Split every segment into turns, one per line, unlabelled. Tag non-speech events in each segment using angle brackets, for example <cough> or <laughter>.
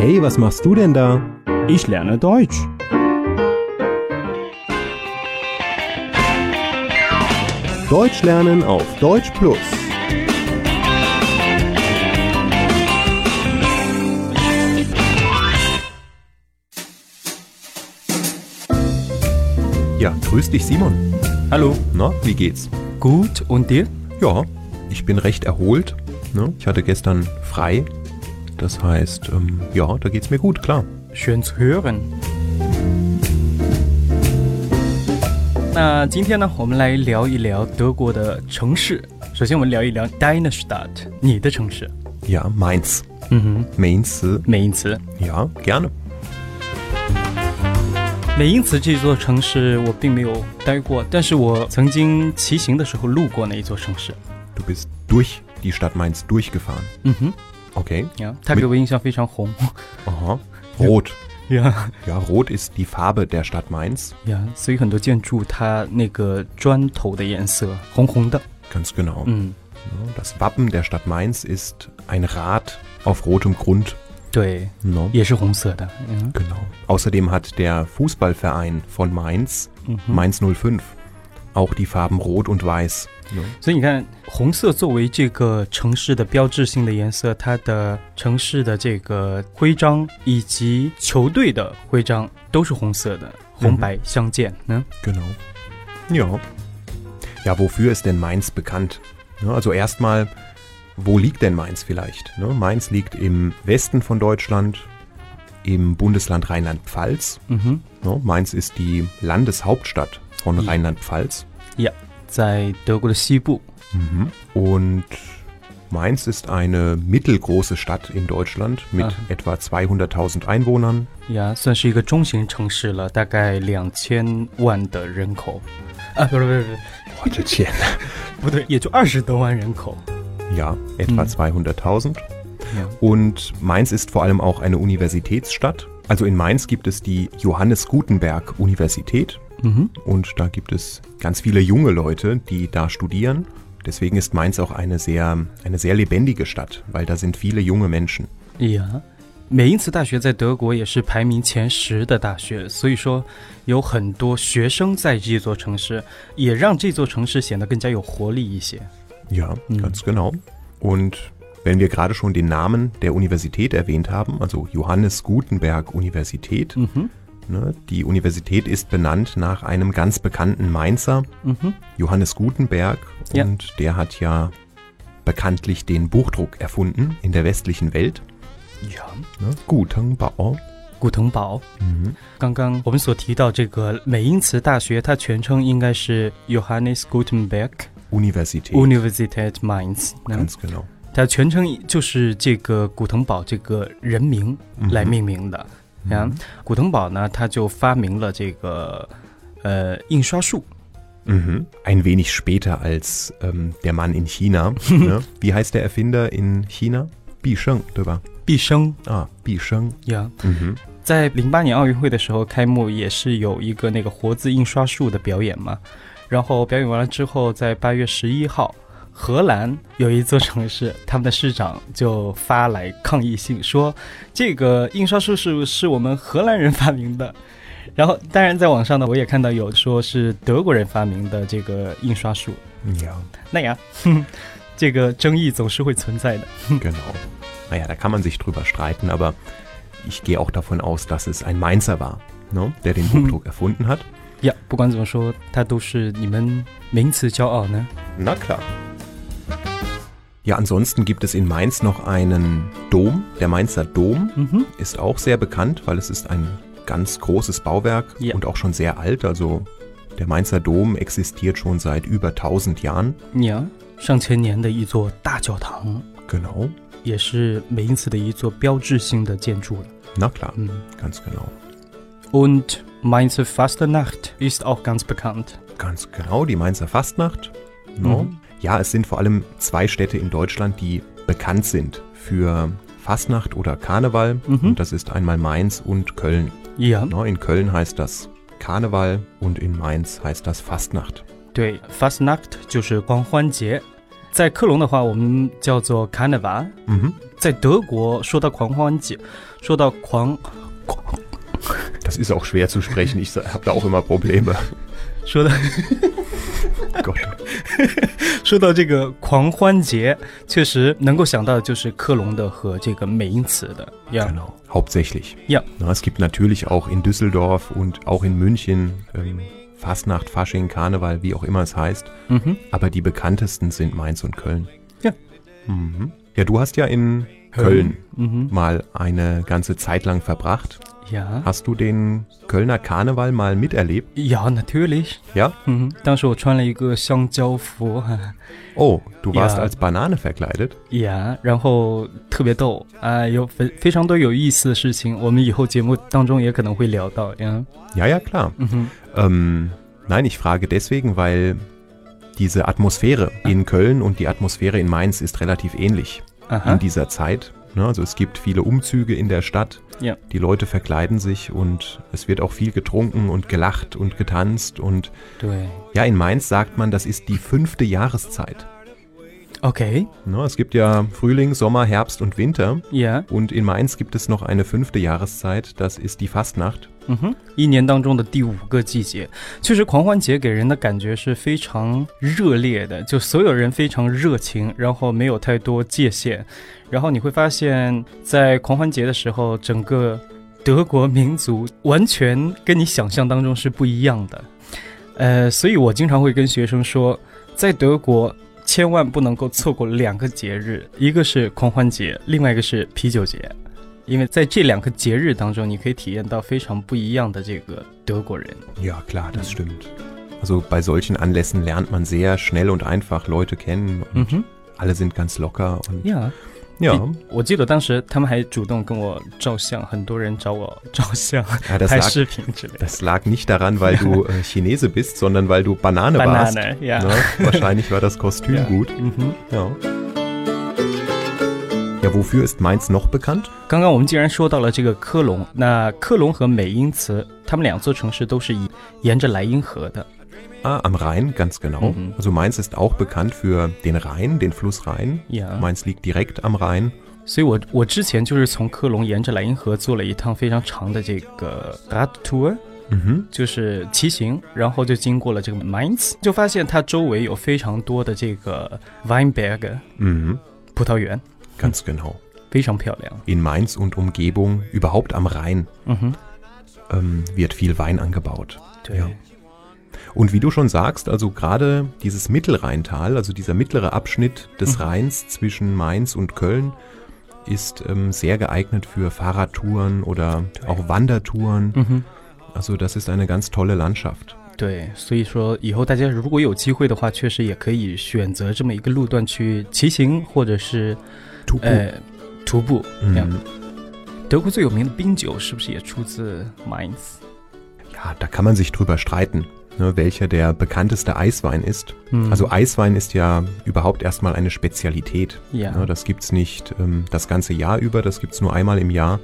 Hey, was machst du denn da?
Ich lerne Deutsch.
Deutsch lernen auf Deutsch Plus.
Ja, grüß dich Simon.
Hallo.
Na, wie geht's?
Gut, und dir?
Ja, ich bin recht erholt. Ne? Ich hatte gestern frei. Das heißt, ähm, ja, da geht's mir gut, klar.
Schön zu hören. 那今天呢，我们来聊一聊德国的城市。首先，我们聊一聊 Deine Stadt，你的城市。
Ja, Mainz.
嗯哼，
Mainz.
美因茨。
Ja, gerne.
美因茨这座城市我并没有待过，但是我曾经骑行的时候路过那一座城市。
Du bist durch die Stadt Mainz durchgefahren.
嗯哼，
Okay.
呀，它给我印象非常红。
Aha. Rot.
呀
Ja, rot ist die Farbe der Stadt Mainz.
呀，所以很多建筑它那个砖头的颜色红红的。
Ganz genau.
嗯，
Ja, Das Wappen der Stadt Mainz ist ein Rad auf rotem Grund.
对，
No?
也是红色的。嗯
Genau. Außerdem hat der Fußballverein von Mainz,
嗯哼。
Mainz 05, auch die Farben Rot und Weiß. Ne?
所以你看，红色作为这个城市的标志性的颜色，它的城市的这个徽章以及球队的徽章都是红色的，红白相间。嗯
Genau. Ja. Ja, wofür ist denn Mainz bekannt? Ja, also erstmal, wo liegt denn Mainz vielleicht? Ne? Mainz liegt im Westen von Deutschland, im Bundesland Rheinland-Pfalz.
嗯哼，
Ne? Mainz ist die Landeshauptstadt von
Ja.
Rheinland-Pfalz.
在德国的西部。
Mhm. Und Mainz ist eine mittelgroße Stadt in Deutschland mit
Aha.
etwa 200.000 Einwohnern.
呀，算是一个中型城市了，大概两千万的人口，啊，不是不是不是，
Gottchen.
不对，也就二十多万人口。
Ja, <laughs> etwa
Mhm.
200.000.
呀，
Und Mainz ist vor allem auch eine Universitätsstadt. Also in Mainz gibt es die Johannes Gutenberg Universität
嗯哼，
und da gibt es ganz viele junge Leute, die da studieren. Deswegen ist Mainz auch eine sehr, eine sehr lebendige Stadt, weil da sind viele junge Menschen.
呀，美因茨大学在德国也是排名前十的大学，所以说有很多学生在这座城市，也让这座城市显得更加有活力一些。
Ja,
Mhm.
ganz genau. Und wenn wir gerade schon den Namen der Universität erwähnt haben, also Johannes Gutenberg Universität,
嗯哼，
ne, die Universität ist benannt nach einem ganz bekannten Mainzer,
嗯哼，
Johannes Gutenberg.
Ja.
Und der hat ja bekanntlich den Buchdruck erfunden in der westlichen Welt.
呀，
Ne? Gutenbau.
古腾堡。
Mhm.
刚刚我们所提到这个美因茨大学，它全称应该是 Johannes Gutenberg
Universität.
Universität Mainz。嗯
Ganz genau.
它全称就是这个古腾堡这个人名来命名的。 然后
Mhm.
古腾堡呢，他就发明了这个呃印刷术。
Mhm. Ein wenig später als ähm, der Mann in China. ne? Wie heißt der Erfinder in China? Bi Sheng, 对吧？
毕生
Ah, Bi Sheng.
呀
Mhm.
在零八年奥运会的时候开幕，也是有一个那个活字印刷术的表演嘛。然后表演完了之后，在八月十一号，荷兰有一座城市，他们的市长就发来抗议信，说这个印刷术是是我们荷兰人发明的。然后，当然在网上呢，我也看到有说是德国人发明的这个印刷术。
Ja,
那呀，哼这个争议总是会存在的。
genau. Naja, da kann man sich drüber streiten, aber ich gehe auch davon aus, dass es ein Mainzer war, ne? der den Buchdruck erfunden hat.
呀，不管怎么说，它都是你们名词骄傲呢。
Na klar. Ja, ansonsten gibt es in Mainz noch einen Dom. Der Mainzer Dom
嗯哼。
ist auch sehr bekannt, weil es ist ein ganz großes Bauwerk
Ja.
und auch schon sehr alt. Also der Mainzer Dom existiert schon seit über 1000 Jahren.
呀，上千年的一座大教堂，
Genau.
也是美因茨的一座标志性的建筑了。
Na klar,
嗯
ganz genau.
Und Mainzer Fastnacht ist auch ganz bekannt.
Ganz genau, die Mainzer Fastnacht. No.
Mhm.
Ja, es sind vor allem zwei Städte in Deutschland, die bekannt sind für Fastnacht oder Karneval.
Mhm.
Und das ist einmal Mainz und Köln.
呀，
No, in Köln heißt das Karneval und in Mainz heißt das Fastnacht.
对，Fastnacht 就是光欢节。在克隆的话，我们叫做 Carnival。
Mhm.
在德国说到狂欢节，说到狂
Das ist auch schwer zu sprechen. Ich habe da auch immer Probleme. <laughs>
说到 <laughs>
Gott.
说到这个狂欢节，确实能够想到的就是科隆的和这个美因茨的呀。
Genau, hauptsächlich.
Ja.
Na, es gibt natürlich auch in Düsseldorf und auch in München ähm, Fastnacht, Fasching, Karneval, wie auch immer es heißt.
嗯哼，
Aber die bekanntesten sind Mainz und Köln.
Ja.
Mhm. Ja, du hast ja in Köln
Mhm.
mal eine ganze Zeit lang verbracht.
呀
Hast du den Kölner Karneval mal miterlebt?
呀，natürlich。
Ja?
嗯哼，当时我穿了一个香蕉服，
Oh, du warst
Ja.
als Banane verkleidet?
呀，然后特别逗啊，有非非常多有意思的事情，我们以后节目当中也可能会聊到呀。
Ja, ja, klar.
嗯哼，
Ähm, nein, ich frage deswegen, weil diese Atmosphäre in Köln und die Atmosphäre in Mainz ist relativ ähnlich
Aha.
in dieser Zeit. Ne, also es gibt viele Umzüge in der Stadt.
Ja.
Die Leute verkleiden sich und es wird auch viel getrunken und gelacht und getanzt und
Dui.
ja, in Mainz sagt man, das ist die fünfte Jahreszeit.
Okay.
Ne, es gibt ja Frühling, Sommer, Herbst und Winter.
Ja.
Und in Mainz gibt es noch eine fünfte Jahreszeit, das ist die Fastnacht.
嗯哼，一年当中的第五个季节，确实狂欢节给人的感觉是非常热烈的，就所有人非常热情，然后没有太多界限，然后你会发现在狂欢节的时候，整个德国民族完全跟你想象当中是不一样的。呃，所以我经常会跟学生说，在德国千万不能够错过两个节日，一个是狂欢节，另外一个是啤酒节。因为在这两个节日当中，你可以体验到非常不一样的这个德国人。
Ja, klar, das stimmt. Also bei solchen Anlässen lernt man sehr schnell und einfach Leute kennen
嗯
und
哼，
alle sind ganz locker und
呀、
ja,
我记得当时他们还主动跟我照相，很多人找我照相、
ja das,
拍
lag,
视频之类的。
das lag nicht daran, weil du <laughs> äh, Chinese bist, sondern weil du Banane, warst.
Banane, ja.
Ne? Wahrscheinlich war das Kostüm <laughs>
Ja.
gut.
嗯哼，
Ja. ja, wofür ist Mainz noch bekannt?
刚刚我们既然说到了这个科隆，那科隆和美因茨，他们两座城市都是以沿着莱茵河的。
Ah, am Rhein, ganz genau.
Mhm.
Also Mainz ist auch bekannt für den Rhein, den Fluss Rhein.
呀、
Mainz liegt direkt am Rhein.
所以我我之前就是从科隆沿着莱茵河做了一趟非常长的这个 Radtour，
Mhm.
就是骑行，然后就经过了这个 Mainz，就发现它周围有非常多的这个 Weinberg
Mhm.
葡萄园，
Ganz genau.
非常漂亮。
In Mainz und Umgebung, überhaupt am Rhein,
嗯哼，
ähm, wird viel Wein angebaut.
对
Ja. Und wie du schon sagst, also gerade dieses Mittelrheintal, also dieser mittlere Abschnitt des
Mhm.
Rheins zwischen Mainz und Köln, ist ähm, sehr geeignet für Fahrradtouren oder auch Wandertouren.
嗯哼，
Also das ist eine ganz tolle Landschaft.
对，所以说以后大家如果有机会的话，确实也可以选择这么一个路段去骑行，或者是
Tupu.
呃徒步。这样
Mhm.
德国最有名的冰酒是不是也出自 Mainz？
Ja, da kann man sich drüber streiten, ne, welcher der bekannteste Eiswein ist.
嗯
Also Eiswein ist ja überhaupt erstmal eine Spezialität.
呀
Ne, das gibt's nicht ähm, das ganze Jahr über, das gibt's nur einmal im Jahr.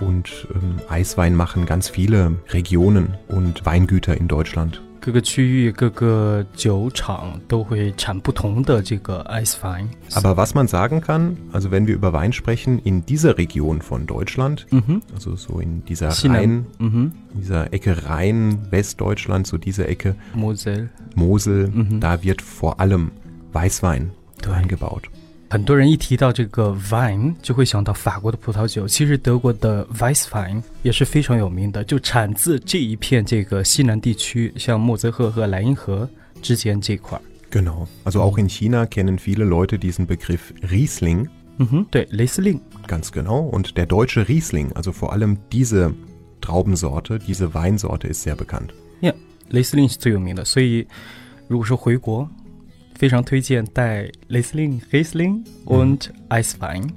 Und ähm, Eiswein machen ganz viele Regionen und Weingüter in Deutschland.
各个区域、各个酒厂都会产不同的这个 Ice Wine。
Aber was man sagen kann, also wenn wir über Wein sprechen, in dieser Region von Deutschland,
嗯哼，
also so in dieser
西南
Rhein,
嗯哼
in dieser Ecke Rhein, Westdeutschland, so diese Ecke,
，Mosel，
Mosel,
Mhm.
da wird vor allem Weißwein
Ja.
angebaut.
很多人一提到这个 Vine，就会想到法国的葡萄酒，其实德国的 Weißwein 也是非常有名的，就产自这一片这个西南地区，像莫泽河和莱茵河之间这块儿。
Genau. Also auch in China kennen viele Leute diesen Begriff Riesling.
雷司令。
Ganz genau. Und der deutsche Riesling, also vor allem diese Traubensorte, diese Weinsorte ist sehr bekannt. ja.
雷司令是最有名的，所以如果说回国，非常推荐带雷司令、Riesling und Eiswein。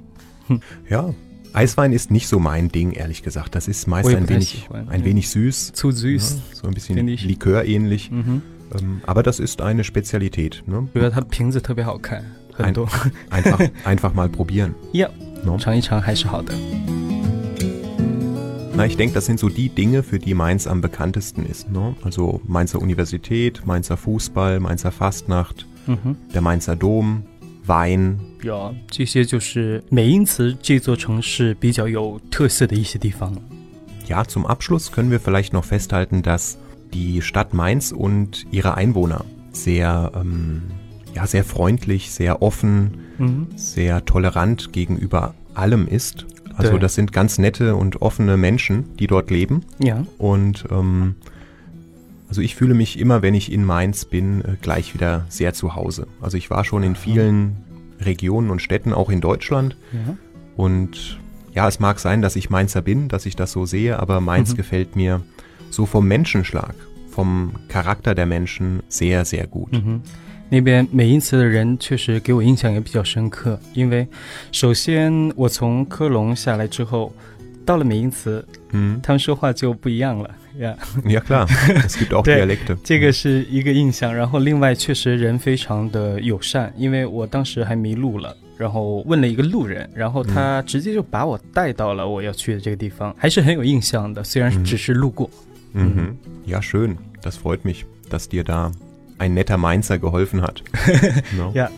<laughs>
Ja, Eiswein ist nicht so mein Ding, ehrlich gesagt. Das ist meist
Oh ja,
ein
das
wenig,
ist mein-
ein
ja.
wenig süß,
Zu süß，
ja, so ein bisschen
Finde ich.
Likör-ähnlich.
嗯哼，
Ähm, aber das ist eine Spezialität. Ne?
觉得它的瓶子特别好看，很多， <laughs>
Einfach, <laughs> einfach mal probieren.
呀
No?
尝一尝还是好的。
Na, ich denke, das sind so die Dinge, für die Mainz am bekanntesten ist. Ne? Also Mainzer Universität, Mainzer Fußball, Mainzer Fastnacht,
嗯哼，
der Mainzer Dom, Wein.
呀，这些就是美因茨这座城市比较有特色的一些地方。
Ja, zum Abschluss können wir vielleicht noch festhalten, dass die Stadt Mainz und ihre Einwohner sehr, ähm, ja, sehr freundlich, sehr offen,
嗯
sehr tolerant gegenüber allem ist. Also
Ja.
das sind ganz nette und offene Menschen, die dort leben.
呀，
Und ähm, also ich fühle mich immer, wenn ich in Mainz bin, äh, gleich wieder sehr zu Hause. Also ich war schon in vielen Regionen und Städten, auch in Deutschland.
呀，
Und ja, es mag sein, dass ich Mainzer bin, dass ich das so sehe, aber Mainz
Mhm.
gefällt mir so vom Menschenschlag, vom Charakter der Menschen sehr, sehr gut.
嗯哼，那边美因茨的人确实给我印象也比较深刻，因为首先我从科隆下来之后， 到了美因茨
，Hm.
他们说话就不一样了呀。
Ja klar, es gibt auch Dialekte.
这个是一个印象，然后另外确实人非常的友善，因为我当时还迷路了，然后问了一个路人，然后他直接就把我带到了我要去的这个地方，还是很有印象的，虽然
嗯
只是路过。
Mhm. Ja, schön. Das freut mich, dass dir da ein netter Mainzer geholfen hat. No?
Ja.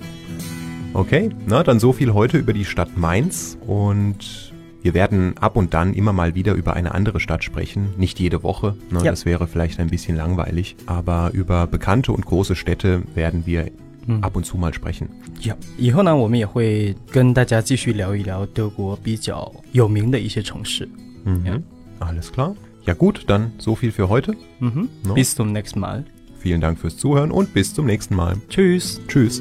Okay, na dann so viel heute über die Stadt Mainz und wir werden ab und dann immer mal wieder über eine andere Stadt sprechen. Nicht jede Woche, ne,
Ja.
das wäre vielleicht ein bisschen langweilig, aber über bekannte und große Städte werden wir
嗯
ab und zu mal sprechen.
呀，以后呢，我们也会跟大家继续聊一聊德国比较有名的一些城市。
Mhm.
Ja.
Alles klar. Ja gut, dann so viel für heute.
嗯哼
No.
bis zum nächsten Mal.
Vielen Dank fürs Zuhören und bis zum nächsten Mal.
Tschüss.
Tschüss.